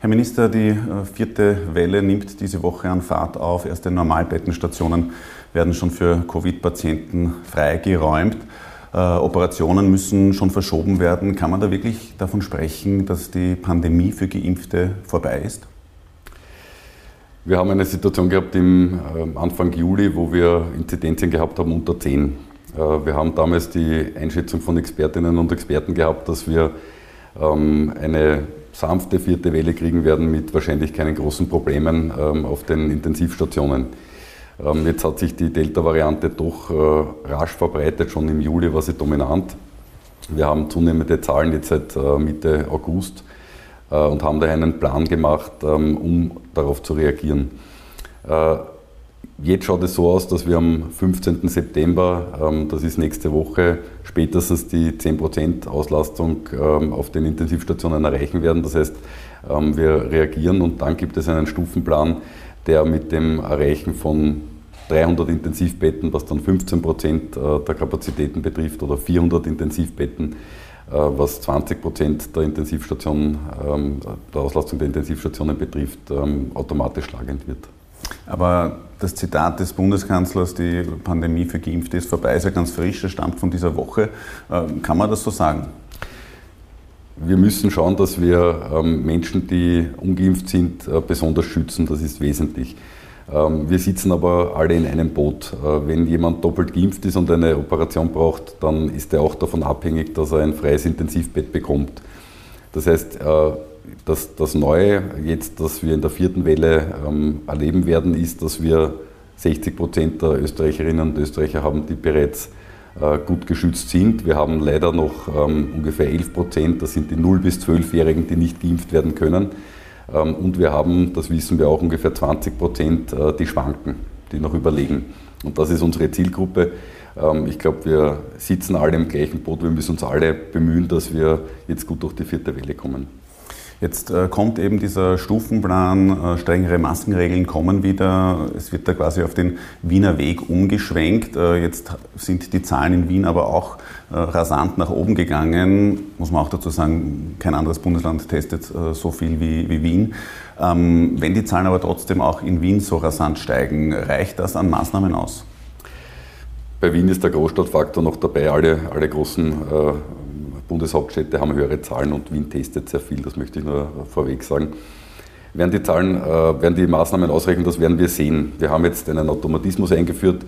Herr Minister, die äh, vierte Welle nimmt diese Woche an Fahrt auf. Erste Normalbettenstationen werden schon für Covid-Patienten freigeräumt. Äh, Operationen müssen schon verschoben werden. Kann man da wirklich davon sprechen, dass die Pandemie für Geimpfte vorbei ist? Wir haben eine Situation gehabt im äh, Anfang Juli, wo wir Inzidenzien gehabt haben unter 10. Äh, wir haben damals die Einschätzung von Expertinnen und Experten gehabt, dass wir ähm, eine sanfte vierte Welle kriegen werden mit wahrscheinlich keinen großen Problemen ähm, auf den Intensivstationen. Ähm, jetzt hat sich die Delta-Variante doch äh, rasch verbreitet, schon im Juli war sie dominant. Wir haben zunehmende Zahlen jetzt seit äh, Mitte August äh, und haben daher einen Plan gemacht, ähm, um darauf zu reagieren. Jetzt schaut es so aus, dass wir am 15. September, das ist nächste Woche, spätestens die 10% Auslastung auf den Intensivstationen erreichen werden. Das heißt, wir reagieren und dann gibt es einen Stufenplan, der mit dem Erreichen von 300 Intensivbetten, was dann 15 Prozent äh, der Kapazitäten betrifft, oder 400 Intensivbetten, äh, was 20 Prozent der Intensivstationen, ähm, der Auslastung der Intensivstationen betrifft, ähm, automatisch schlagend wird. Aber das Zitat des Bundeskanzlers, die Pandemie für Geimpfte ist vorbei, ist ja ganz frisch, das stammt von dieser Woche. Ähm, kann man das so sagen? Wir müssen schauen, dass wir Menschen, die ungeimpft sind, äh, besonders schützen. Das ist wesentlich. Ähm, wir sitzen aber alle in einem Boot. Äh, wenn jemand doppelt geimpft ist und eine Operation braucht, dann ist er auch davon abhängig, dass er ein freies Intensivbett bekommt. Das heißt, äh, das, das Neue jetzt, das wir in der vierten Welle ähm, erleben werden, ist, dass wir 60 Prozent der Österreicherinnen und Österreicher haben, die bereits äh, gut geschützt sind. Wir haben leider noch ähm, ungefähr 11 Prozent, das sind die 0- bis 12-Jährigen, die nicht geimpft werden können. Ähm, und wir haben, das wissen wir auch, ungefähr 20 Prozent, äh, die schwanken, die noch überlegen. Und das ist unsere Zielgruppe. Ähm, ich glaube, wir sitzen alle im gleichen Boot. Wir müssen uns alle bemühen, dass wir jetzt gut durch die vierte Welle kommen. Jetzt äh, kommt eben dieser Stufenplan, äh, strengere Maskenregeln kommen wieder. Es wird da quasi auf den Wiener Weg umgeschwenkt. Äh, jetzt sind die Zahlen in Wien aber auch rasant nach oben gegangen. Muss man auch dazu sagen, kein anderes Bundesland testet so viel wie, wie Wien. Ähm, wenn die Zahlen aber trotzdem auch in Wien so rasant steigen, reicht das an Maßnahmen aus? Bei Wien ist der Großstadtfaktor noch dabei. Alle, alle großen Bundeshauptstädte haben höhere Zahlen und Wien testet sehr viel, das möchte ich nur vorweg sagen. Werden die Zahlen, äh, werden die Maßnahmen ausreichen, das werden wir sehen. Wir haben jetzt einen Automatismus eingeführt,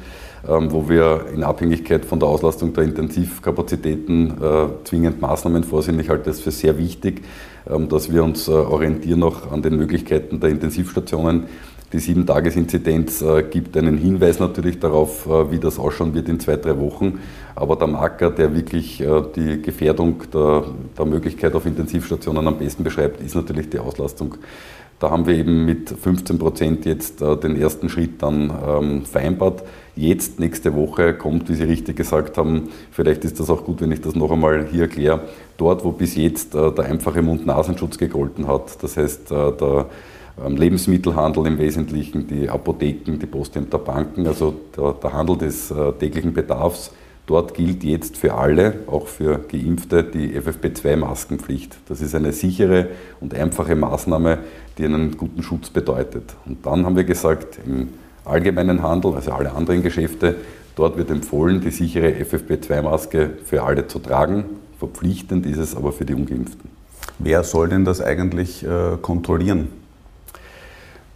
ähm, wo wir in Abhängigkeit von der Auslastung der Intensivkapazitäten äh, zwingend Maßnahmen vorsehen. Ich halte das für sehr wichtig, ähm, dass wir uns äh, orientieren auch an den Möglichkeiten der Intensivstationen die Sieben-Tages-Inzidenz äh, gibt einen Hinweis natürlich darauf, äh, wie das ausschauen wird in zwei, drei Wochen. Aber der Marker, der wirklich äh, die Gefährdung der, der Möglichkeit auf Intensivstationen am besten beschreibt, ist natürlich die Auslastung. Da haben wir eben mit 15 Prozent jetzt den ersten Schritt dann ähm, vereinbart. Jetzt, nächste Woche, kommt, wie Sie richtig gesagt haben, vielleicht ist das auch gut, wenn ich das noch einmal hier erkläre, dort, wo bis jetzt der einfache Mund-Nasenschutz gegolten hat, das heißt der Lebensmittelhandel im Wesentlichen, die Apotheken, die Postämter, Banken, also der, der Handel des äh, täglichen Bedarfs. Dort gilt jetzt für alle, auch für Geimpfte, die FFP2-Maskenpflicht. Das ist eine sichere und einfache Maßnahme, die einen guten Schutz bedeutet. Und dann haben wir gesagt, im allgemeinen Handel, also alle anderen Geschäfte, dort wird empfohlen, die sichere FFP2-Maske für alle zu tragen. Verpflichtend ist es aber für die Ungeimpften. Wer soll denn das eigentlich äh, kontrollieren?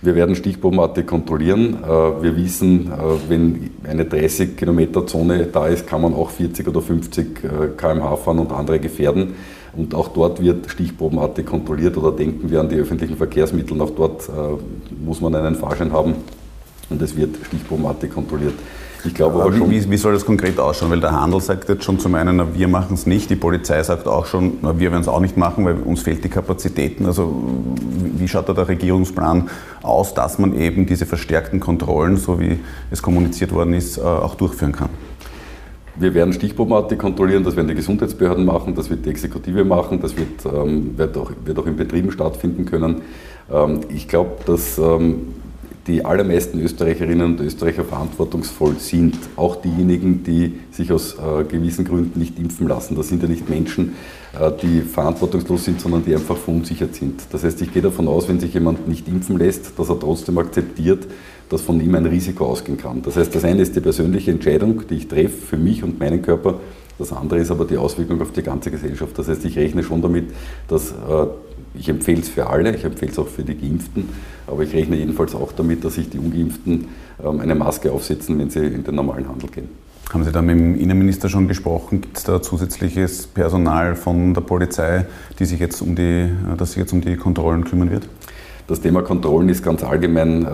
Wir werden stichprobenartig kontrollieren. Äh, wir wissen, äh, wenn eine 30 Kilometer Zone da ist, kann man auch 40 oder 50 äh, km/h fahren und andere gefährden. Und auch dort wird stichprobenartig kontrolliert oder denken wir an die öffentlichen Verkehrsmittel. Auch dort muss man einen Fahrschein haben und es wird stichprobenartig kontrolliert. Ich glaube aber schon. Wie, wie, soll das konkret ausschauen? Weil der Handel sagt jetzt schon zum einen, na, wir machen es nicht, die Polizei sagt auch schon, na, wir werden es auch nicht machen, weil uns fehlt die Kapazitäten. Also wie schaut da der Regierungsplan aus, dass man eben diese verstärkten Kontrollen, so wie es kommuniziert worden ist, äh, auch durchführen kann? Wir werden Stichprobenartig kontrollieren, das werden die Gesundheitsbehörden machen, das wird die Exekutive machen, das wird, ähm, wird, auch, wird auch in Betrieben stattfinden können. Ähm, ich glaube, dass ähm, die allermeisten Österreicherinnen und Österreicher verantwortungsvoll sind. Auch diejenigen, die sich aus äh, gewissen Gründen nicht impfen lassen. Das sind ja nicht Menschen, äh, die verantwortungslos sind, sondern die einfach verunsichert sind. Das heißt, ich gehe davon aus, wenn sich jemand nicht impfen lässt, dass er trotzdem akzeptiert, dass von ihm ein Risiko ausgehen kann. Das heißt, das eine ist die persönliche Entscheidung, die ich treffe für mich und meinen Körper. Das andere ist aber die Auswirkung auf die ganze Gesellschaft. Das heißt, ich rechne schon damit, dass äh, ich empfehle es für alle, ich empfehle es auch für die Geimpften, aber ich rechne jedenfalls auch damit, dass sich die Ungeimpften ähm, eine Maske aufsetzen, wenn sie in den normalen Handel gehen. Haben Sie da mit dem Innenminister schon gesprochen? Gibt es da zusätzliches Personal von der Polizei, die sich jetzt um die, das sich jetzt um die Kontrollen kümmern wird? Das Thema Kontrollen ist ganz allgemein äh,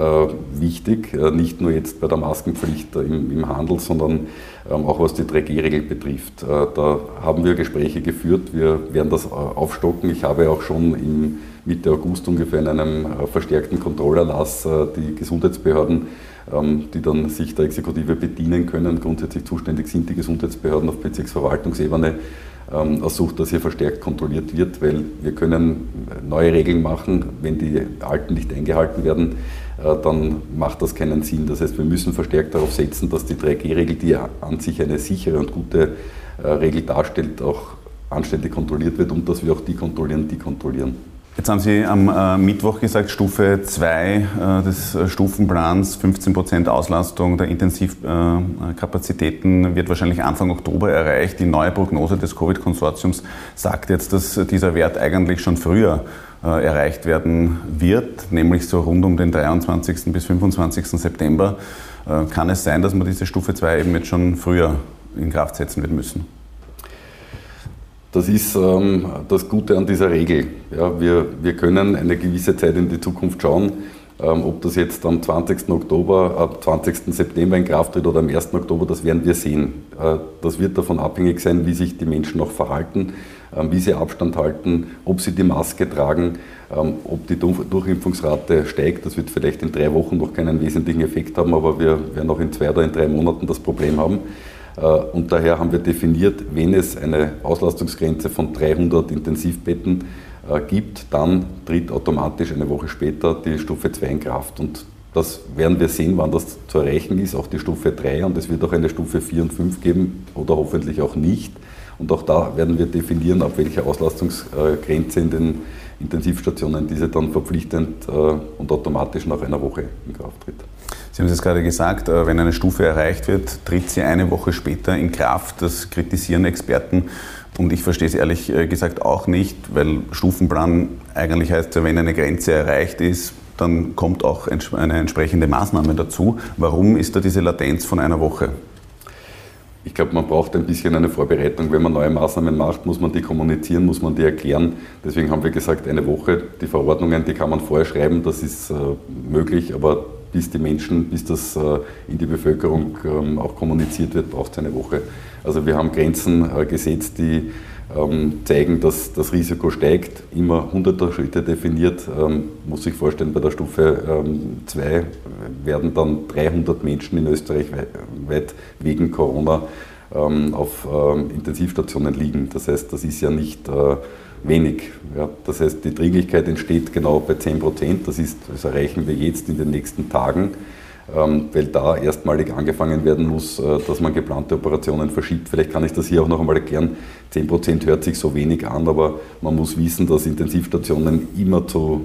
wichtig, äh, nicht nur jetzt bei der Maskenpflicht äh, im, im, Handel, sondern ähm, auch was die 3G-Regel betrifft. Äh, da haben wir Gespräche geführt, wir werden das äh, aufstocken. Ich habe auch schon im Mitte August ungefähr in einem äh, verstärkten Kontrollerlass die Gesundheitsbehörden, ähm, die dann sich der Exekutive bedienen können, grundsätzlich zuständig sind die Gesundheitsbehörden auf Bezirksverwaltungsebene, ersucht, dass hier verstärkt kontrolliert wird, weil wir können neue Regeln machen, wenn die alten nicht eingehalten werden, äh, dann macht das keinen Sinn. Das heißt, wir müssen verstärkt darauf setzen, dass die 3G-Regel, die an sich eine sichere und gute äh, Regel darstellt, auch anständig kontrolliert wird und dass wir auch die kontrollieren, die kontrollieren. Jetzt haben Sie am äh, Mittwoch gesagt, Stufe 2 äh, des äh, Stufenplans, 15% Auslastung der Intensivkapazitäten wird wahrscheinlich Anfang Oktober erreicht. Die neue Prognose des Covid-Konsortiums sagt jetzt, dass dieser Wert eigentlich schon früher erreicht werden wird, nämlich so rund um den 23. bis 25. September. Kann es sein, dass wir diese Stufe 2 eben jetzt schon früher in Kraft setzen wird müssen? Das ist ähm, das Gute an dieser Regel. Ja, wir, wir können eine gewisse Zeit in die Zukunft schauen. Ähm, ob das jetzt am 20. Oktober, ab 20. September in Kraft tritt oder am 1. Oktober, das werden wir sehen. Äh, das wird davon abhängig sein, wie sich die Menschen noch verhalten, äh, wie sie Abstand halten, ob sie die Maske tragen, ähm, ob die Durchimpfungsrate steigt. Das wird vielleicht in drei Wochen noch keinen wesentlichen Effekt haben, aber wir werden auch in zwei oder in drei Monaten das Problem haben. Äh, und daher haben wir definiert, wenn es eine Auslastungsgrenze von 300 Intensivbetten äh, gibt, dann tritt automatisch eine Woche später die Stufe 2 in Kraft. Und das werden wir sehen, wann das zu erreichen ist, auch die Stufe 3 und es wird auch eine Stufe 4 und 5 geben oder hoffentlich auch nicht. Und auch da werden wir definieren, ab welcher Auslastungsgrenze in den Intensivstationen diese dann verpflichtend äh, und automatisch nach einer Woche in Kraft tritt. Sie haben es jetzt gerade gesagt, äh, wenn eine Stufe erreicht wird, tritt sie eine Woche später in Kraft. Das kritisieren Experten. Und ich verstehe es ehrlich äh, gesagt auch nicht, weil Stufenplan eigentlich heißt, wenn eine Grenze erreicht ist, dann kommt auch eine entsprechende Maßnahme dazu. Warum ist da diese Latenz von einer Woche? Ich glaube, man braucht ein bisschen eine Vorbereitung. Wenn man neue Maßnahmen macht, muss man die kommunizieren, muss man die erklären. Deswegen haben wir gesagt, eine Woche. Die Verordnungen, die kann man vorher schreiben, das ist äh, möglich, aber bis die Menschen, bis das äh, in die Bevölkerung ähm, auch kommuniziert wird, braucht es eine Woche. Also wir haben Grenzen äh, gesetzt, die zeigen, dass das Risiko steigt, immer hunderter Schritte definiert. Ähm, muss sich vorstellen, bei der Stufe 2 werden dann 300 Menschen in Österreich weit wegen Corona auf Intensivstationen liegen. Das heißt, das ist ja nicht äh, wenig. Das heißt, die Dringlichkeit entsteht genau bei 10 Prozent. Das, das erreichen wir jetzt in den nächsten Tagen, ähm, weil da erstmalig angefangen werden muss, äh, dass man geplante Operationen verschiebt. Vielleicht kann ich das hier auch noch einmal erklären. 10 Prozent hört sich so wenig an, aber man muss wissen, dass Intensivstationen immer zu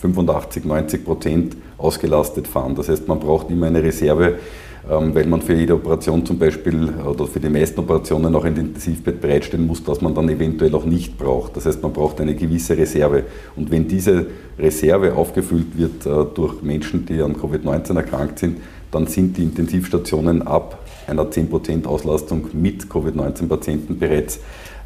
85, 90 Prozent ausgelastet fahren. Das heißt, man braucht immer eine Reserve ähm, weil man für jede Operation zum Beispiel oder für die meisten Operationen auch ein Intensivbett bereitstellen muss, das man dann eventuell auch nicht braucht. Das heißt, man braucht eine gewisse Reserve. Und wenn diese Reserve aufgefüllt wird äh, durch Menschen, die an Covid-19 erkrankt sind, dann sind die Intensivstationen ab einer 10% Auslastung mit Covid-19-Patienten bereits,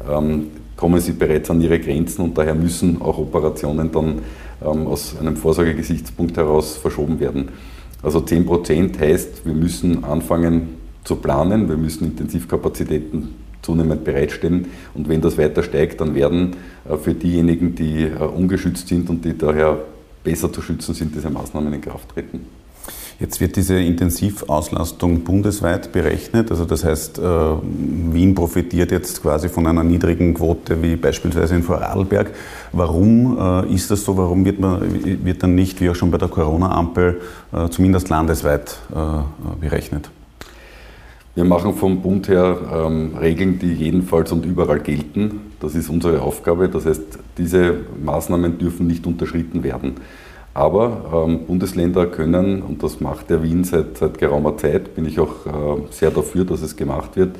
ähm, kommen sie bereits an ihre Grenzen und daher müssen auch Operationen dann ähm, aus einem Vorsorgegesichtspunkt heraus verschoben werden. Also 10 Prozent heißt, wir müssen anfangen zu planen, wir müssen Intensivkapazitäten zunehmend bereitstellen und wenn das weiter steigt, dann werden äh, für diejenigen, die äh, ungeschützt sind und die daher besser zu schützen sind, diese Maßnahmen in Kraft treten. Jetzt wird diese Intensivauslastung bundesweit berechnet. Also das heißt, äh, Wien profitiert jetzt quasi von einer niedrigen Quote wie beispielsweise in Vorarlberg. Warum äh, ist das so? Warum wird, man, wird dann nicht, wie auch schon bei der Corona-Ampel, äh, zumindest landesweit berechnet? Wir machen vom Bund her ähm, Regeln, die jedenfalls und überall gelten. Das ist unsere Aufgabe. Das heißt, diese Maßnahmen dürfen nicht unterschritten werden. Aber ähm, Bundesländer können, und das macht der Wien seit, seit geraumer Zeit, bin ich auch äh, sehr dafür, dass es gemacht wird,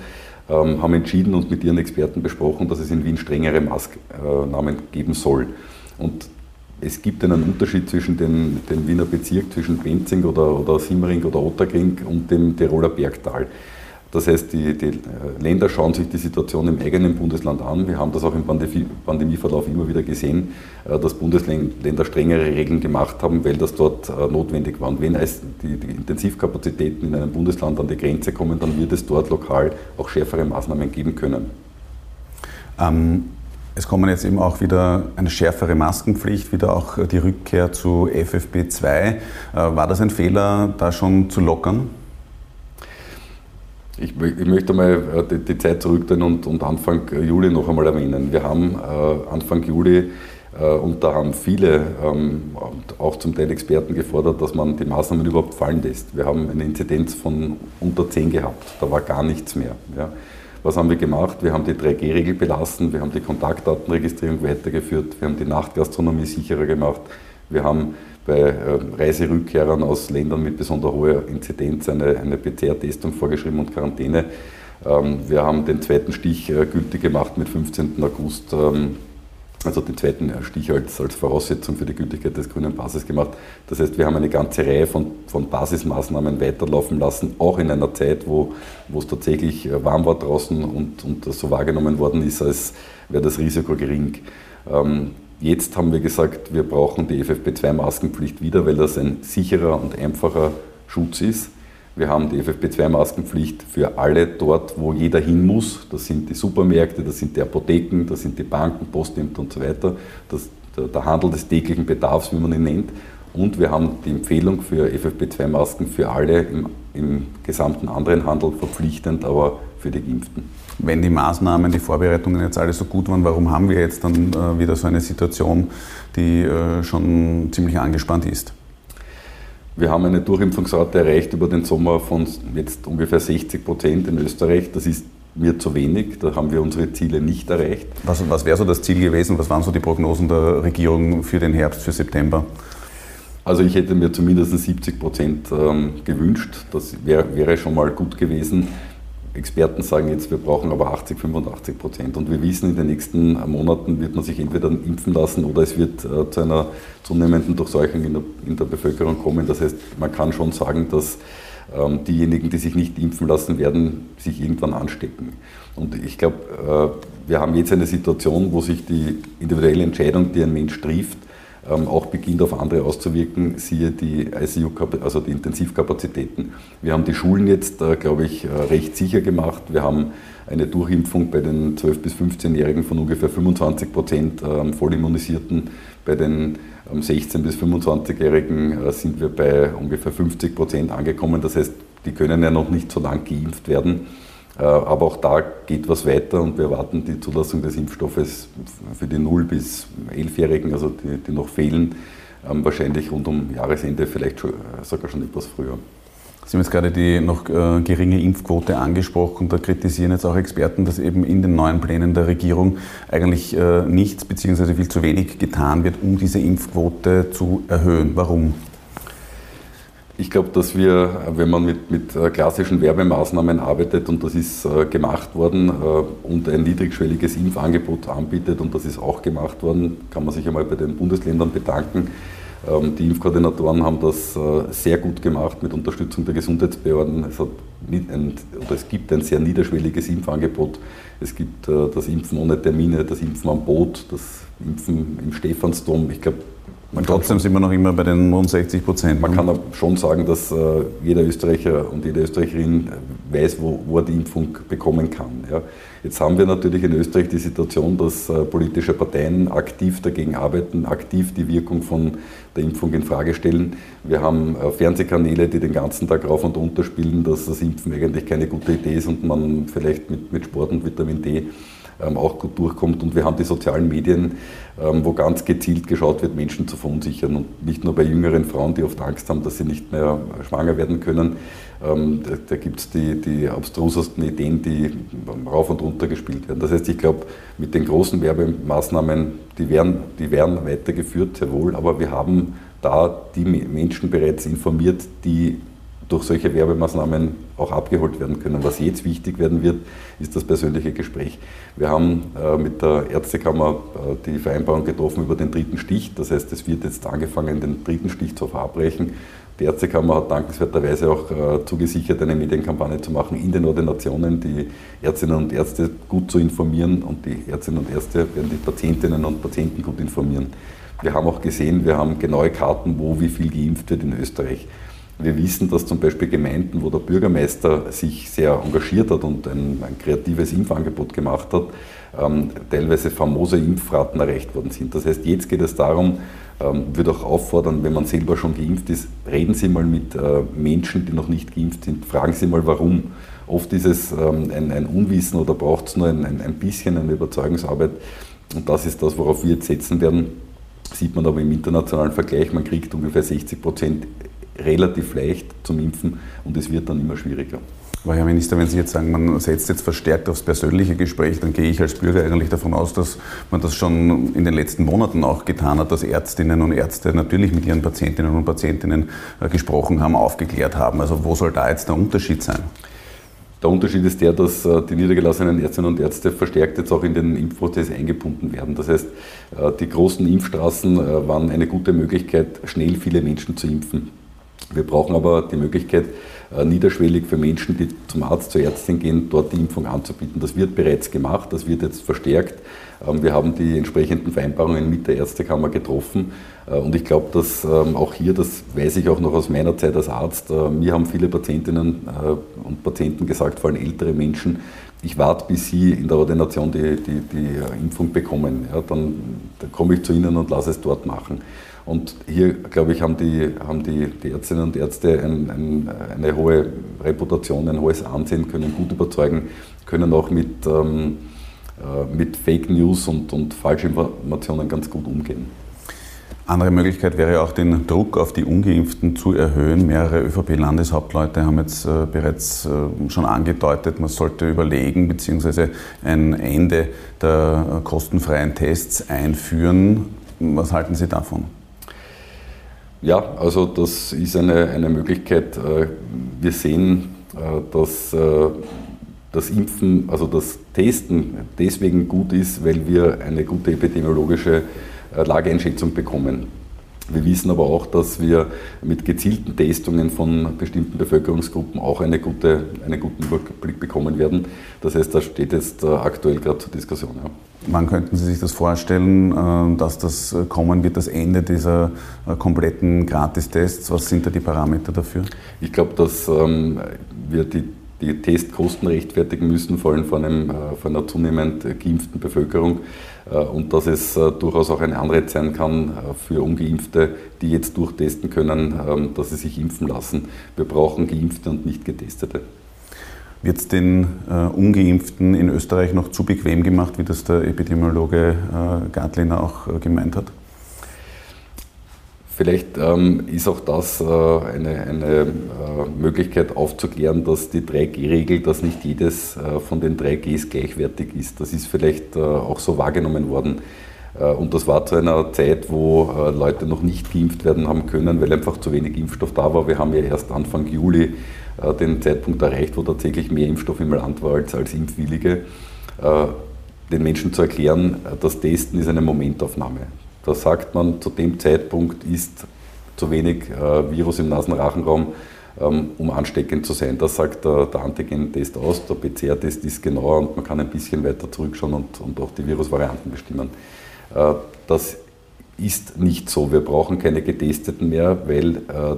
ähm, haben entschieden und mit ihren Experten besprochen, dass es in Wien strengere Maßnahmen geben soll. Und es gibt einen Unterschied zwischen dem, dem Wiener Bezirk, zwischen Benzing oder, oder Simmering oder Otterkring und dem Tiroler Bergtal. Das heißt, die, die, Länder schauen sich die Situation im eigenen Bundesland an. Wir haben das auch im Pandemie, Pandemieverlauf immer wieder gesehen, äh, dass Bundesländer strengere Regeln gemacht haben, weil das dort äh, notwendig war. Und wenn die, Intensivkapazitäten in einem Bundesland an die Grenze kommen, dann wird es dort lokal auch schärfere Maßnahmen geben können. Ähm es kommen jetzt eben auch wieder eine schärfere Maskenpflicht, wieder auch die Rückkehr zu FFP2. Äh, war das ein Fehler, da schon zu lockern? Ich, ich, möchte mal äh, die, die Zeit zurückdrehen und, und, Anfang Juli noch einmal erwähnen. Wir haben äh, Anfang Juli, äh, und da haben viele, ähm, auch zum Teil Experten gefordert, dass man die Maßnahmen überhaupt fallen lässt. Wir haben eine Inzidenz von unter 10 gehabt, da war gar nichts mehr. Ja. Was haben wir gemacht? Wir haben die 3G-Regel belassen, wir haben die Kontaktdatenregistrierung weitergeführt, wir haben die Nachtgastronomie sicherer gemacht, wir haben bei äh, Reiserückkehrern aus Ländern mit besonders hoher Inzidenz eine, eine PCR-Testung vorgeschrieben und Quarantäne. Ähm, wir haben den zweiten Stich äh, gültig gemacht mit 15. August, ähm, also den zweiten Stich als, als Voraussetzung für die Gültigkeit des grünen Passes gemacht. Das heißt, wir haben eine ganze Reihe von, von Basismaßnahmen weiterlaufen lassen, auch in einer Zeit, wo, wo es tatsächlich äh, warm war draußen und, und so wahrgenommen worden ist, als wäre das Risiko gering. Jetzt haben wir gesagt, wir brauchen die FFP2-Maskenpflicht wieder, weil das ein sicherer und einfacher Schutz ist. Wir haben die FFP2-Maskenpflicht für alle dort, wo jeder hin muss. Das sind die Supermärkte, das sind die Apotheken, das sind die Banken, Postämter und so weiter. Das, der, der Handel des täglichen Bedarfs, wie man ihn nennt. Und wir haben die Empfehlung für FFP2-Masken für alle im, im gesamten anderen Handel verpflichtend, aber für die Geimpften. Wenn die Maßnahmen, die Vorbereitungen jetzt alle so gut waren, warum haben wir jetzt dann äh, wieder so eine Situation, die äh, schon ziemlich angespannt ist? Wir haben eine Durchimpfungsrate erreicht über den Sommer von jetzt ungefähr 60 Prozent in Österreich. Das ist mir zu wenig, da haben wir unsere Ziele nicht erreicht. Was, was wäre so das Ziel gewesen? Was waren so die Prognosen der Regierung für den Herbst, für September? Also ich hätte mir zumindest 70 Prozent ähm, gewünscht. Das wär, wäre schon mal gut gewesen. Experten sagen jetzt, wir brauchen aber 80, 85 Prozent. Und wir wissen, in den nächsten Monaten wird man sich entweder impfen lassen oder es wird äh, zu einer zunehmenden Durchseuchung in der, in der, Bevölkerung kommen. Das heißt, man kann schon sagen, dass ähm, diejenigen, die sich nicht impfen lassen, werden sich irgendwann anstecken. Und ich glaube, äh, wir haben jetzt eine Situation, wo sich die individuelle Entscheidung, die ein Mensch trifft, auch beginnt auf andere auszuwirken, siehe die ICU, also die Intensivkapazitäten. Wir haben die Schulen jetzt, äh, glaube ich, äh, recht sicher gemacht. Wir haben eine Durchimpfung bei den 12- bis 15-Jährigen von ungefähr 25 Prozent ähm, Vollimmunisierten. Bei den 16- ähm, bis 25-Jährigen äh, sind wir bei ungefähr 50 Prozent angekommen. Das heißt, die können ja noch nicht so lang geimpft werden. Äh, aber auch da geht was weiter und wir erwarten die Zulassung des Impfstoffes für die 0- bis 11-Jährigen, also die, die noch fehlen, ähm, wahrscheinlich rund um Jahresende, vielleicht schon, äh, sogar schon etwas früher. Sie haben jetzt gerade die noch äh, geringe Impfquote angesprochen. Da kritisieren jetzt auch Experten, dass eben in den neuen Plänen der Regierung eigentlich nichts bzw. viel zu wenig getan wird, um diese Impfquote zu erhöhen. Warum? Ich glaube, dass wir, wenn man mit, mit äh, klassischen Werbemaßnahmen arbeitet und das ist äh, gemacht worden äh, und ein niedrigschwelliges Impfangebot anbietet und das ist auch gemacht worden, kann man sich einmal bei den Bundesländern bedanken. Ähm, die Impfkoordinatoren haben das sehr gut gemacht mit Unterstützung der Gesundheitsbehörden. Es, ein, es gibt ein sehr niederschwelliges Impfangebot. Es gibt das Impfen ohne Termine, das Impfen am Boot, das Impfen im Stephansdom. Ich glaube, Man trotzdem sind wir noch immer bei den rund 60 Prozent. Man kann schon sagen, dass äh, jeder Österreicher und jede Österreicherin weiß, wo, wo er die Impfung bekommen kann. Ja. Jetzt haben wir natürlich in Österreich die Situation, dass äh, politische Parteien aktiv dagegen arbeiten, aktiv die Wirkung von der Impfung in Frage stellen. Wir haben äh, Fernsehkanäle, die den ganzen Tag rauf und runter spielen, dass das Impfen eigentlich keine gute Idee ist und man vielleicht mit, mit Sport und Vitamin D auch gut durchkommt. Und wir haben die sozialen Medien, ähm, wo ganz gezielt geschaut wird, Menschen zu verunsichern. Und nicht nur bei jüngeren Frauen, die oft Angst haben, dass sie nicht mehr schwanger werden können. Ähm, da, da gibt es die, die abstrusesten Ideen, die rauf und runter gespielt werden. Das heißt, ich glaube, mit den großen Werbemaßnahmen, die werden, die werden weitergeführt, sehr wohl, aber wir haben da die Menschen bereits informiert, die durch solche Werbemaßnahmen auch abgeholt werden können. Was jetzt wichtig werden wird, ist das persönliche Gespräch. Wir haben äh, mit der Ärztekammer äh, die Vereinbarung getroffen über den dritten Stich. Das heißt, es wird jetzt angefangen, den dritten Stich zu verabreichen. Die Ärztekammer hat dankenswerterweise auch äh, zugesichert, eine Medienkampagne zu machen in den Ordinationen, die Ärztinnen und Ärzte gut zu informieren und die Ärztinnen und Ärzte werden die Patientinnen und Patienten gut informieren. Wir haben auch gesehen, wir haben genaue Karten, wo wie viel geimpft wird in Österreich. Wir wissen, dass zum Beispiel Gemeinden, wo der Bürgermeister sich sehr engagiert hat und ein, ein kreatives Impfangebot gemacht hat, ähm, teilweise famose Impfraten erreicht worden sind. Das heißt, jetzt geht es darum, ähm, würde auch auffordern, wenn man selber schon geimpft ist, reden Sie mal mit äh, Menschen, die noch nicht geimpft sind, fragen Sie mal warum. Oft ist es ähm, ein, ein, Unwissen oder braucht es nur ein, ein, bisschen eine Überzeugungsarbeit. Und das ist das, worauf wir jetzt setzen werden. Sieht man aber im internationalen Vergleich, man kriegt ungefähr 60 Prozent relativ leicht zum Impfen und es wird dann immer schwieriger. Aber Herr Minister, wenn Sie jetzt sagen, man setzt jetzt verstärkt aufs persönliche Gespräch, dann gehe ich als Bürger eigentlich davon aus, dass man das schon in den letzten Monaten auch getan hat, dass Ärztinnen und Ärzte natürlich mit ihren Patientinnen und Patientinnen äh, gesprochen haben, aufgeklärt haben. Also wo soll da jetzt der Unterschied sein? Der Unterschied ist der, dass äh, die niedergelassenen Ärztinnen und Ärzte verstärkt jetzt auch in den Impfprozess eingebunden werden. Das heißt, äh, die großen Impfstraßen waren eine gute Möglichkeit, schnell viele Menschen zu impfen. Wir brauchen aber die Möglichkeit, äh, niederschwellig für Menschen, die zum Arzt, zur Ärztin gehen, dort die Impfung anzubieten. Das wird bereits gemacht, das wird jetzt verstärkt. Ähm, wir haben die entsprechenden Vereinbarungen mit der Ärztekammer getroffen. Äh, und ich glaube, dass ähm, auch hier, das weiß ich auch noch aus meiner Zeit als Arzt, äh, mir haben viele Patientinnen und Patienten gesagt, vor allem ältere Menschen, ich warte, bis Sie in der Ordination die, die, die Impfung bekommen. Ja, dann, dann komme ich zu Ihnen und lasse es dort machen. Und hier, glaube ich, haben die, haben die, die Ärztinnen und Ärzte ein, ein, eine hohe Reputation, ein hohes Ansehen, können gut überzeugen, können auch mit, ähm, äh, mit Fake News und, und Falschinformationen ganz gut umgehen. Andere Möglichkeit wäre auch, den Druck auf die Ungeimpften zu erhöhen. Mehrere ÖVP-Landeshauptleute haben jetzt äh, bereits äh, schon angedeutet, man sollte überlegen bzw. ein Ende der kostenfreien Tests einführen. Was halten Sie davon? Ja, also das ist eine, eine Möglichkeit. Äh, wir sehen, äh, dass äh, das Impfen, also das Testen deswegen gut ist, weil wir eine gute epidemiologische Lageeinschätzung bekommen. Wir wissen aber auch, dass wir mit gezielten Testungen von bestimmten Bevölkerungsgruppen auch eine gute, einen guten Überblick bekommen werden. Das heißt, das steht jetzt aktuell gerade zur Diskussion. Ja. Wann könnten Sie sich das vorstellen, äh, dass das kommen wird, das Ende dieser äh, kompletten Gratistests? Was sind da die Parameter dafür? Ich glaube, dass ähm, wir die, die Testkosten rechtfertigen müssen, vor allem von, einem, äh, von einer zunehmend geimpften Bevölkerung. Und dass es durchaus auch ein Anreiz sein kann für Ungeimpfte, die jetzt durchtesten können, ähm, dass sie sich impfen lassen. Wir brauchen Geimpfte und nicht Getestete. Wird es den äh, Ungeimpften in Österreich noch zu bequem gemacht, wie das der Epidemiologe äh, Gartliner auch äh, gemeint hat? Vielleicht ähm, ist auch das äh, eine, eine äh, Möglichkeit aufzuklären, dass die 3G-Regel, dass nicht jedes äh, von den 3Gs gleichwertig ist. Das ist vielleicht auch so wahrgenommen worden. Und das war zu einer Zeit, wo Leute noch nicht geimpft werden haben können, weil einfach zu wenig Impfstoff da war. Wir haben ja erst Anfang Juli äh, den Zeitpunkt erreicht, wo tatsächlich mehr Impfstoff im Land war als, als Impfwillige, äh, den Menschen zu erklären, äh, das Testen ist eine Momentaufnahme. Da sagt man, zu dem Zeitpunkt ist zu wenig Virus im Nasenrachenraum, ähm, um ansteckend zu sein. Das sagt der, der Antigen-Test aus, der PCR-Test ist genauer und man kann ein bisschen weiter zurückschauen und, und auch die Virusvarianten bestimmen. Das ist nicht so. Wir brauchen keine Getesteten mehr, weil äh,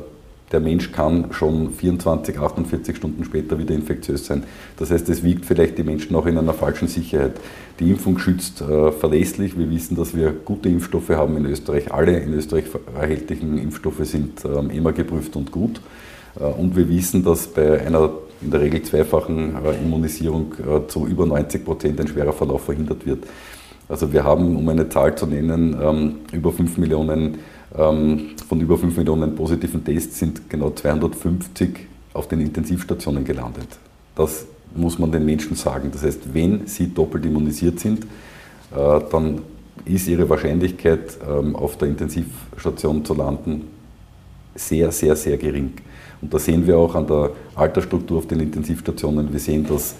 der Mensch kann schon 24, 48 Stunden später wieder infektiös sein. Das heißt, es wiegt vielleicht die Menschen auch in einer falschen Sicherheit. Die Impfung schützt äh, verlässlich. Wir wissen, dass wir gute Impfstoffe haben in Österreich. Alle in Österreich erhältlichen Impfstoffe sind ähm, immer geprüft und gut. Äh, und wir wissen, dass bei einer in der Regel zweifachen äh, Immunisierung äh, zu über 90 Prozent ein schwerer Verlauf verhindert wird. Also wir haben, um eine Zahl zu nennen, ähm, über 5 Millionen, ähm, von über 5 Millionen positiven Tests sind genau 250 auf den Intensivstationen gelandet. Das muss man den Menschen sagen. Das heißt, wenn sie doppelt immunisiert sind, äh, dann ist ihre Wahrscheinlichkeit, ähm, auf der Intensivstation zu landen, sehr, sehr, sehr gering. Und da sehen wir auch an der Altersstruktur auf den Intensivstationen, wir sehen, dass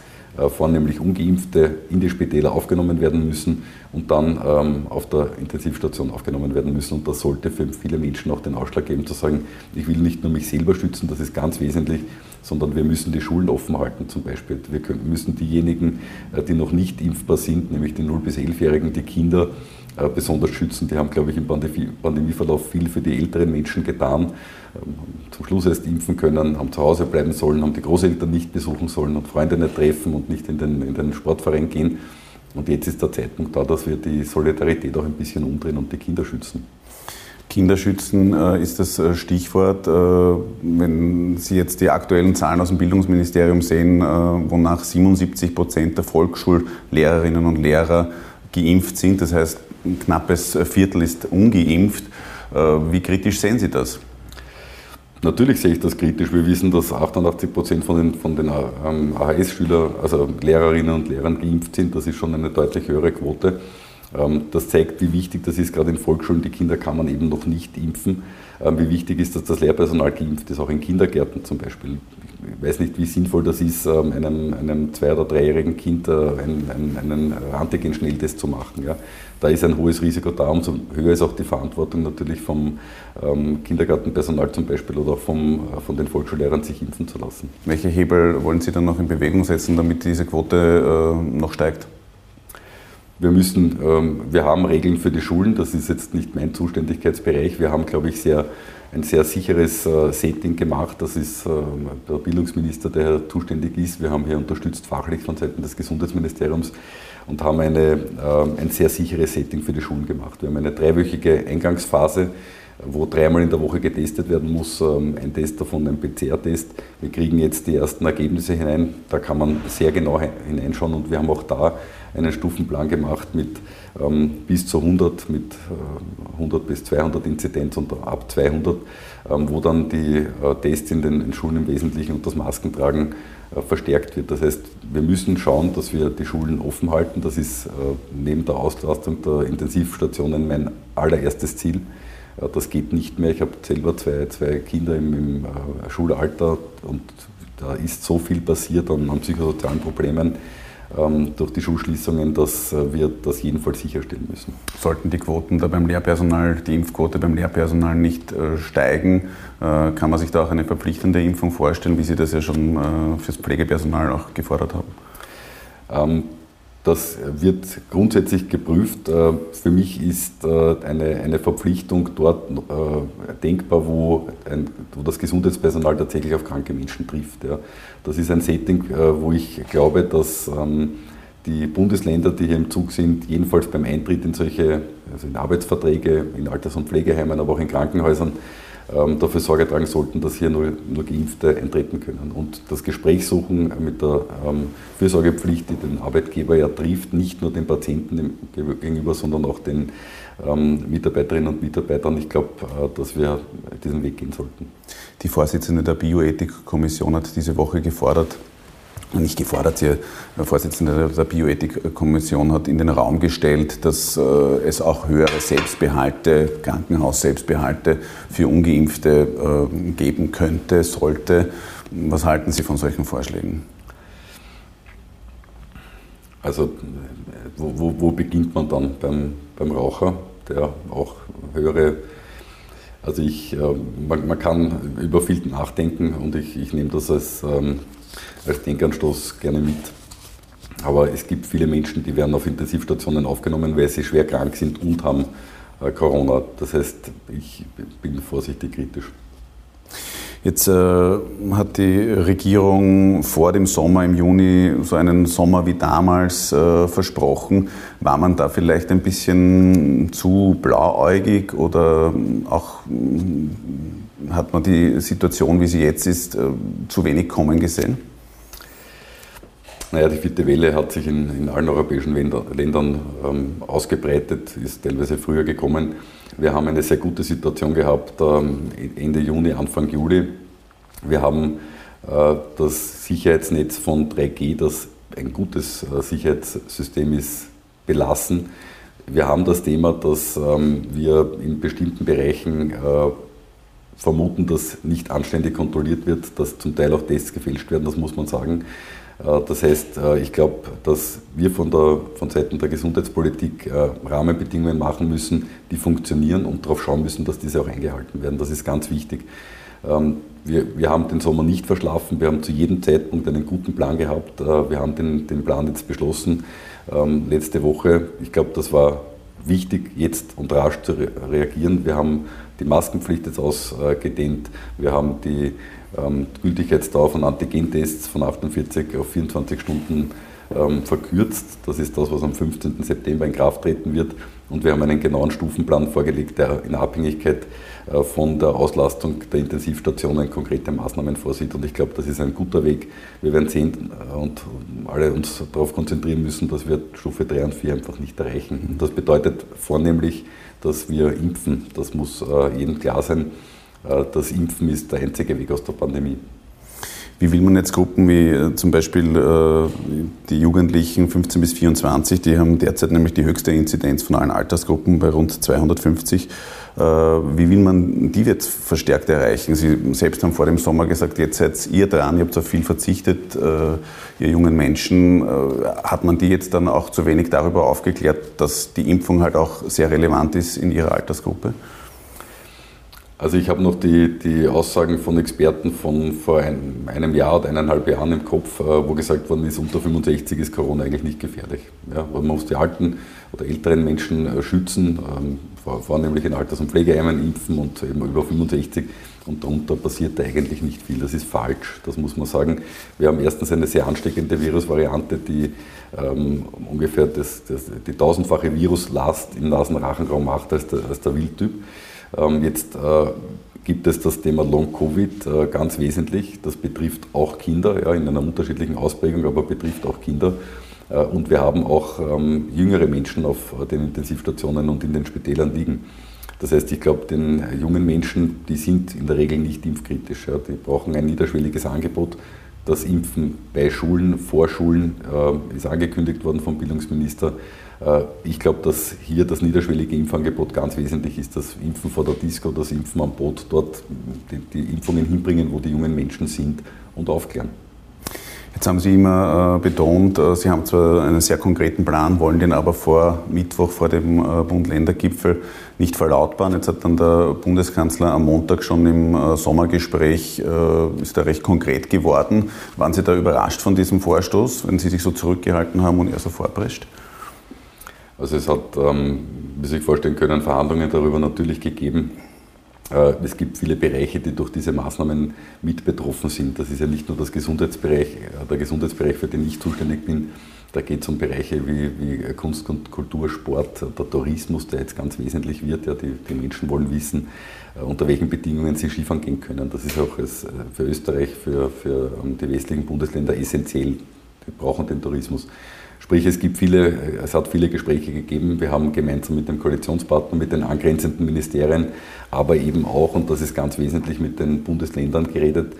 vornehmlich Ungeimpfte in die Spitäler aufgenommen werden müssen und dann ähm, auf der Intensivstation aufgenommen werden müssen. Und das sollte für viele Menschen auch den Ausschlag geben, zu sagen, ich will nicht nur mich selber schützen, das ist ganz wesentlich, sondern wir müssen die Schulen offen halten zum Beispiel. Wir müssen diejenigen, äh, die noch nicht impfbar sind, nämlich die 0- bis 11-Jährigen, die Kinder, äh, besonders schützen. Die haben, glaube ich, im Pandemie Pandemieverlauf viel für die älteren Menschen getan, ähm, zum Schluss erst impfen können, haben zu Hause bleiben sollen, haben die Großeltern nicht besuchen sollen und Freunde nicht treffen und nicht in den, in den Sportverein gehen. Und jetzt ist der Zeitpunkt da, dass wir die Solidarität auch ein bisschen umdrehen und die Kinder schützen. Kinderschützen äh, ist das äh, Stichwort. Äh, wenn Sie jetzt die aktuellen Zahlen aus dem Bildungsministerium sehen, äh, wonach 77 Prozent der Volksschullehrerinnen und Lehrer geimpft sind, das heißt ein knappes Viertel ist ungeimpft. Äh, wie kritisch sehen Sie das? Natürlich sehe ich das kritisch. Wir wissen, dass 88 Prozent von den, von den ähm, AHS-Schülern, also Lehrerinnen und Lehrern geimpft sind. Das ist schon eine deutlich höhere Quote. Ähm, das zeigt, wie wichtig das ist. Gerade in Volksschulen, die Kinder kann man eben noch nicht impfen. Ähm, wie wichtig ist, dass das Lehrpersonal geimpft ist, auch in Kindergärten zum Beispiel. Ich weiß nicht, wie sinnvoll das ist, ähm, einem, einem zwei- oder dreijährigen Kind äh, einen, einen Antigen-Schnelltest zu machen. Ja. Da ist ein hohes Risiko da, umso höher ist auch die Verantwortung natürlich vom Kindergartenpersonal zum Beispiel oder auch vom, äh, von den Volksschullehrern, sich impfen zu lassen. Welche Hebel wollen Sie dann noch in Bewegung setzen, damit diese Quote äh, noch steigt? Wir müssen, ähm, wir haben Regeln für die Schulen, das ist jetzt nicht mein Zuständigkeitsbereich. Wir haben, glaube ich, sehr, ein sehr sicheres äh, Setting gemacht. Das ist ähm, der Bildungsminister, der hier zuständig ist. Wir haben hier unterstützt fachlich von Seiten des Gesundheitsministeriums und haben eine, ähm, ein sehr sicheres Setting für die Schulen gemacht. Wir haben eine dreiwöchige Eingangsphase, wo dreimal in der Woche getestet werden muss. Ein Test davon, ein PCR-Test. Wir kriegen jetzt die ersten Ergebnisse hinein. Da kann man sehr genau hineinschauen und wir haben auch da einen Stufenplan gemacht mit ähm, bis zu 100, mit äh, 100 bis 200 Inzidenz und ab 200, ähm, wo dann die äh, Tests in den Schulen im Wesentlichen und das Maskentragen äh, verstärkt wird. Das heißt, wir müssen schauen, dass wir die Schulen offen halten. Das ist äh, neben der Auslastung der Intensivstationen mein allererstes Ziel. Äh, das geht nicht mehr. Ich habe selber zwei, zwei Kinder im, im äh, Schulalter und da ist so viel passiert an, an psychosozialen Problemen ähm, durch die Schulschließungen, dass äh, wir das jedenfalls sicherstellen müssen. Sollten die Quoten da beim Lehrpersonal, die Impfquote beim Lehrpersonal nicht äh, steigen, äh, kann man sich da auch eine verpflichtende Impfung vorstellen, wie Sie das ja schon fürs Pflegepersonal auch gefordert haben? Ähm, das wird grundsätzlich geprüft. Äh, für mich ist äh, eine, Verpflichtung dort äh, denkbar, wo, das Gesundheitspersonal tatsächlich auf kranke Menschen trifft. Das ist ein Setting, wo ich glaube, dass ähm, die Bundesländer, die hier im Zug sind, jedenfalls beim Eintritt in solche also in Arbeitsverträge, in Alters- und Pflegeheimen, aber auch in Krankenhäusern, dafür Sorge tragen sollten, dass hier nur, nur Geimpfte eintreten können. Und das Gespräch suchen mit der ähm, Fürsorgepflicht, die den Arbeitgeber ja trifft, nicht nur den Patienten gegenüber, sondern auch den ähm, Mitarbeiterinnen und Mitarbeitern. Ich glaube, äh, dass wir diesen Weg gehen sollten. Die Vorsitzende der Bioethikkommission hat diese Woche gefordert, nicht gefordert. Der Vorsitzende der Bioethikkommission hat in den Raum gestellt, dass äh, es auch höhere Selbstbehalte, Krankenhaus-Selbstbehalte für Ungeimpfte äh, geben könnte, sollte. Was halten Sie von solchen Vorschlägen? Also wo, wo, wo beginnt man dann beim, beim Raucher, der auch höhere also ich, äh, man, man, kann über viel nachdenken und ich, ich nehme das als ähm, als Denkanstoß gerne mit. Aber es gibt viele Menschen, die werden auf Intensivstationen aufgenommen, weil sie schwer krank sind und haben äh, Corona. Das heißt, ich bin vorsichtig kritisch. Jetzt äh, hat die Regierung vor dem Sommer im Juni so einen Sommer wie damals äh, versprochen. War man da vielleicht ein bisschen zu blauäugig oder auch hat man die Situation, wie sie jetzt ist, äh, zu wenig kommen gesehen? Naja, die vierte Welle hat sich in, in allen europäischen Ländern ähm, ausgebreitet, ist teilweise früher gekommen. Wir haben eine sehr gute Situation gehabt ähm, Ende Juni, Anfang Juli. Wir haben äh, das Sicherheitsnetz von 3G, das ein gutes äh, Sicherheitssystem ist, belassen. Wir haben das Thema, dass ähm, wir in bestimmten Bereichen äh, vermuten, dass nicht anständig kontrolliert wird, dass zum Teil auch Tests gefälscht werden, das muss man sagen. Äh, das heißt, äh, ich glaube, dass wir von, der, von Seiten der Gesundheitspolitik äh, Rahmenbedingungen machen müssen, die funktionieren und darauf schauen müssen, dass diese auch eingehalten werden. Das ist ganz wichtig. Ähm, wir, wir haben den Sommer nicht verschlafen, wir haben zu jedem Zeitpunkt einen guten Plan gehabt. Wir haben den, den Plan jetzt beschlossen ähm, letzte Woche. Ich glaube, das war wichtig, jetzt und rasch zu reagieren. Wir haben die Maskenpflicht jetzt ausgedehnt. Wir haben die ähm, Gültigkeitsdauer von Antigentests von 48 auf 24 Stunden ähm, verkürzt. Das ist das, was am 15. September in Kraft treten wird. Und wir haben einen genauen Stufenplan vorgelegt, der in Abhängigkeit äh, von der Auslastung der Intensivstationen konkrete Maßnahmen vorsieht. Und ich glaube, das ist ein guter Weg. Wir werden sehen äh, und alle uns darauf konzentrieren müssen, dass wir Stufe 3 und 4 einfach nicht erreichen. Und das bedeutet vornehmlich, dass wir impfen. Das muss äh, jedem klar sein. Äh, das Impfen ist der einzige Weg aus der Pandemie. Wie will man jetzt Gruppen wie äh, zum Beispiel die Jugendlichen 15 bis 24, die haben derzeit nämlich die höchste Inzidenz von allen Altersgruppen bei rund 250. Wie will man die jetzt verstärkt erreichen? Sie selbst haben vor dem Sommer gesagt, jetzt seid ihr dran, ihr habt auf viel verzichtet, ihr jungen Menschen. Hat man die jetzt dann auch zu wenig darüber aufgeklärt, dass die Impfung halt auch sehr relevant ist in ihrer Altersgruppe? Also ich habe noch die, die Aussagen von Experten von vor ein, einem Jahr oder eineinhalb Jahren im Kopf, äh, wo gesagt worden ist, unter 65 ist Corona eigentlich nicht gefährlich. Ja, man muss die alten oder älteren Menschen äh, schützen, ähm, vornehmlich in Alters- und Pflegeheimen impfen und eben über 65 und darunter passiert eigentlich nicht viel. Das ist falsch, das muss man sagen. Wir haben erstens eine sehr ansteckende Virusvariante, die ähm, ungefähr das, das, die tausendfache Viruslast im Nasenrachenraum macht als der, als der Wildtyp. Ähm, jetzt äh, gibt es das Thema Long-Covid äh, ganz wesentlich. Das betrifft auch Kinder, ja, in einer unterschiedlichen Ausprägung, aber betrifft auch Kinder. Äh, und wir haben auch ähm, jüngere Menschen auf den Intensivstationen und in den Spitälern liegen. Das heißt, ich glaube, den jungen Menschen, die sind in der Regel nicht impfkritisch. Ja. Die brauchen ein niederschwelliges Angebot. Das Impfen bei Schulen, Vorschulen äh, ist angekündigt worden vom Bildungsminister. Äh, ich glaube, dass hier das niederschwellige Impfangebot ganz wesentlich ist. Das Impfen vor der Disco, das Impfen am Boot, dort die, die Impfungen hinbringen, wo die jungen Menschen sind und aufklären. Jetzt haben Sie immer äh, betont, äh, Sie haben zwar einen sehr konkreten Plan, wollen den aber vor Mittwoch, vor dem Bund-Länder-Gipfel nicht verlautbaren. Jetzt hat dann der Bundeskanzler am Montag schon im Sommergespräch, ist er recht konkret geworden. Waren Sie da überrascht von diesem Vorstoß, wenn Sie sich so zurückgehalten haben und er so vorprescht? Also es hat, ähm, wie Sie sich vorstellen können, Verhandlungen darüber natürlich gegeben. Äh, es gibt viele Bereiche, die durch diese Maßnahmen mit betroffen sind. Das ist ja nicht nur das Gesundheitsbereich, äh, der Gesundheitsbereich, für den ich zuständig bin. Da geht es um Bereiche wie, wie, Kunst und Kultur, Sport, der Tourismus, der jetzt ganz wesentlich wird. Ja, die, die Menschen wollen wissen, äh, unter welchen Bedingungen sie Skifahren gehen können. Das ist auch für Österreich, für, für ähm, die westlichen Bundesländer essentiell. Wir brauchen den Tourismus. Sprich, es, gibt viele, es hat viele Gespräche gegeben. Wir haben gemeinsam mit dem Koalitionspartner, mit den angrenzenden Ministerien, aber eben auch, und das ist ganz wesentlich, mit den Bundesländern geredet.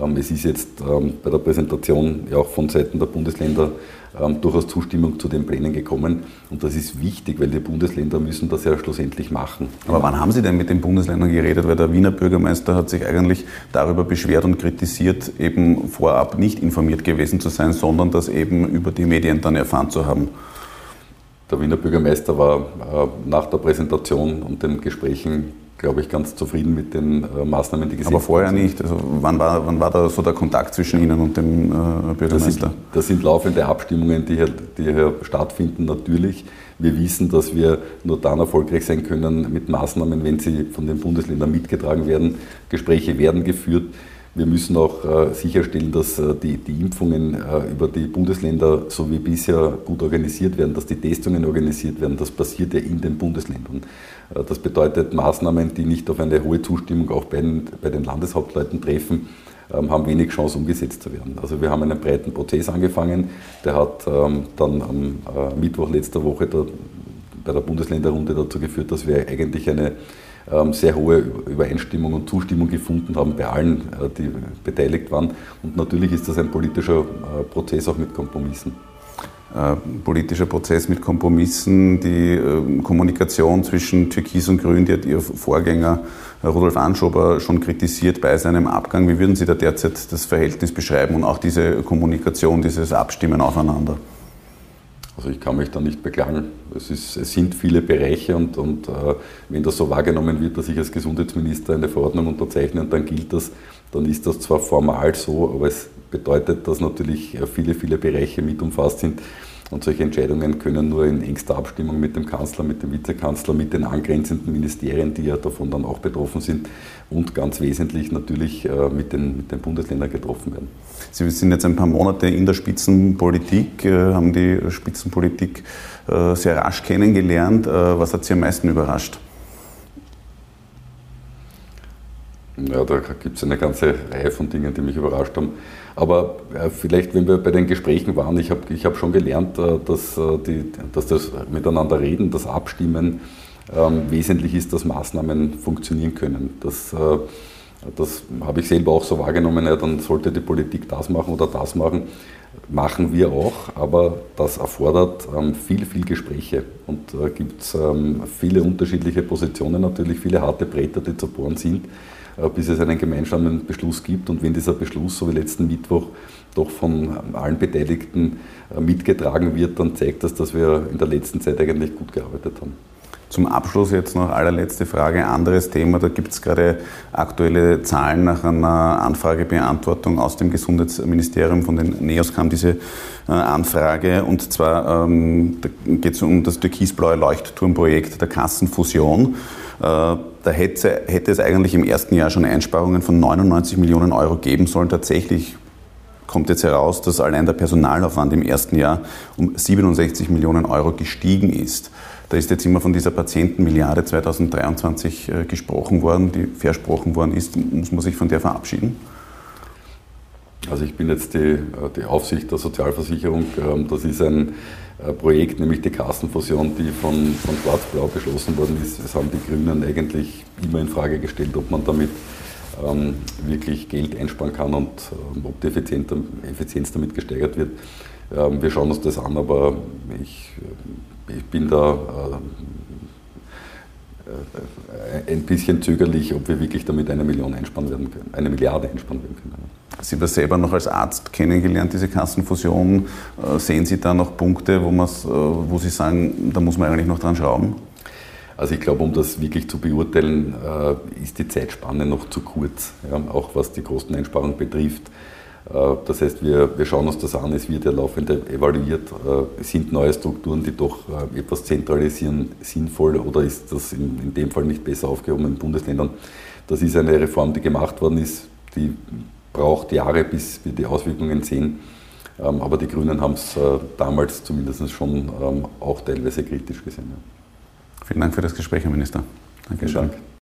Ähm, es ist jetzt ähm, bei der Präsentation ja auch von Seiten der Bundesländer ähm, durchaus Zustimmung zu den Plänen gekommen. Und das ist wichtig, weil die Bundesländer müssen das ja schlussendlich machen. Aber wann haben Sie denn mit den Bundesländern geredet? Weil der Wiener Bürgermeister hat sich eigentlich darüber beschwert und kritisiert, eben vorab nicht informiert gewesen zu sein, sondern das eben über die Medien dann erfahren zu haben. Der Wiener Bürgermeister war äh, nach der Präsentation und den Gesprächen glaube ich, ganz zufrieden mit den äh, Maßnahmen, die gesetzt Aber vorher sind. nicht. Also wann war, wann war da so der Kontakt zwischen Ihnen und dem äh, Bürgermeister? Das sind, das sind, laufende Abstimmungen, die hier, die hier stattfinden, natürlich. Wir wissen, dass wir nur dann erfolgreich sein können mit Maßnahmen, wenn sie von den Bundesländern mitgetragen werden. Gespräche werden geführt. Wir müssen auch äh, sicherstellen, dass äh, die, die, Impfungen äh, über die Bundesländer so wie bisher gut organisiert werden, dass die Testungen organisiert werden. Das passiert ja in den Bundesländern. Das bedeutet, Maßnahmen, die nicht auf eine hohe Zustimmung auch bei den, bei den Landeshauptleuten treffen, ähm, haben wenig Chance umgesetzt zu werden. Also wir haben einen breiten Prozess angefangen, der hat ähm, dann am Mittwoch letzter Woche bei der Bundesländerrunde dazu geführt, dass wir eigentlich eine sehr hohe Übereinstimmung und Zustimmung gefunden haben bei allen, äh, die beteiligt waren. Und natürlich ist das ein politischer äh, Prozess auch mit Kompromissen. Äh, politischer Prozess mit Kompromissen, die Kommunikation zwischen Türkis und Grün, die hat Ihr Vorgänger Rudolf Anschober schon kritisiert bei seinem Abgang. Wie würden Sie da derzeit das Verhältnis beschreiben und auch diese Kommunikation, dieses Abstimmen aufeinander? Also ich kann mich da nicht beklagen. Es, ist, es sind viele Bereiche und, und äh, wenn das so wahrgenommen wird, dass ich als Gesundheitsminister eine Verordnung unterzeichne und dann gilt das, dann ist das zwar formal so, aber es bedeutet, dass natürlich viele, viele Bereiche mit umfasst sind. Und solche Entscheidungen können nur in engster Abstimmung mit dem Kanzler, mit dem Vizekanzler, mit den angrenzenden Ministerien, die ja davon dann auch betroffen sind, und ganz wesentlich natürlich äh, mit den, mit den Bundesländern getroffen werden. Sie sind jetzt ein paar Monate in der Spitzenpolitik, äh, haben die Spitzenpolitik äh, sehr rasch kennengelernt. Was hat Sie am meisten überrascht? Ja, da gibt es eine ganze Reihe von Dingen, die mich überrascht haben. Aber äh, vielleicht, wenn wir bei den Gesprächen waren, ich habe ich hab schon gelernt, äh, dass, äh, die, dass das Miteinander reden, das Abstimmen ähm, wesentlich ist, dass Maßnahmen funktionieren können. Das, äh, das habe ich selber auch so wahrgenommen, ja, dann sollte die Politik das machen oder das machen. Machen wir auch, aber das erfordert ähm, viel, viel Gespräche und äh, gibt ähm, viele unterschiedliche Positionen, natürlich viele harte Bretter, die zu bohren sind. Äh, bis es einen gemeinsamen Beschluss gibt. Und wenn dieser Beschluss, so wie letzten Mittwoch, doch von allen Beteiligten äh, mitgetragen wird, dann zeigt das, dass wir in der letzten Zeit eigentlich gut gearbeitet haben. Zum Abschluss jetzt noch allerletzte Frage, anderes Thema. Da gibt es gerade aktuelle Zahlen nach einer Anfragebeantwortung aus dem Gesundheitsministerium. Von den NEOS kam diese äh, Anfrage und zwar ähm, geht es um das türkisblaue Leuchtturmprojekt der Kassenfusion. Äh, da hätte, hätte es eigentlich im ersten Jahr schon Einsparungen von 99 Millionen Euro geben sollen. Tatsächlich kommt jetzt heraus, dass allein der Personalaufwand im ersten Jahr um 67 Millionen Euro gestiegen ist. Da ist jetzt immer von dieser Patientenmilliarde 2023 äh, gesprochen worden, die versprochen worden ist. Muss man sich von der verabschieden? Also ich bin jetzt die, äh, die Aufsicht der Sozialversicherung. Ähm, das ist ein Projekt, nämlich die Kassenfusion, die von, von Schwarz-Blau beschlossen worden ist. Es haben die Grünen eigentlich immer in Frage gestellt, ob man damit ähm, wirklich Geld einsparen kann und ähm, ob die Effizienz, Effizienz damit gesteigert wird. Ähm, wir schauen uns das an, aber ich, äh, ich bin da äh, äh, ein bisschen zögerlich, ob wir wirklich damit eine Million einsparen werden können, eine Milliarde einsparen werden können. Sie haben selber noch als Arzt kennengelernt, diese Kassenfusion. Äh, sehen Sie da noch Punkte, wo, wo Sie sagen, da muss man eigentlich noch dran schrauben? Also ich glaube, um das wirklich zu beurteilen, ist die Zeitspanne noch zu kurz, ja, auch was die Kosteneinsparung betrifft. Äh, das heißt, wir, wir schauen uns das an, es wird ja laufend evaluiert. Äh, sind neue Strukturen, die doch äh, etwas zentralisieren, sinnvoll oder ist das in, in dem Fall nicht besser aufgehoben in Bundesländern? Das ist eine Reform, die gemacht worden ist, die braucht Jahre, bis wir die Auswirkungen sehen. Ähm, aber die Grünen haben es damals zumindest schon ähm, auch teilweise kritisch gesehen. Vielen Dank für das Gespräch, Herr Minister. Dankeschön. Vielen Dank.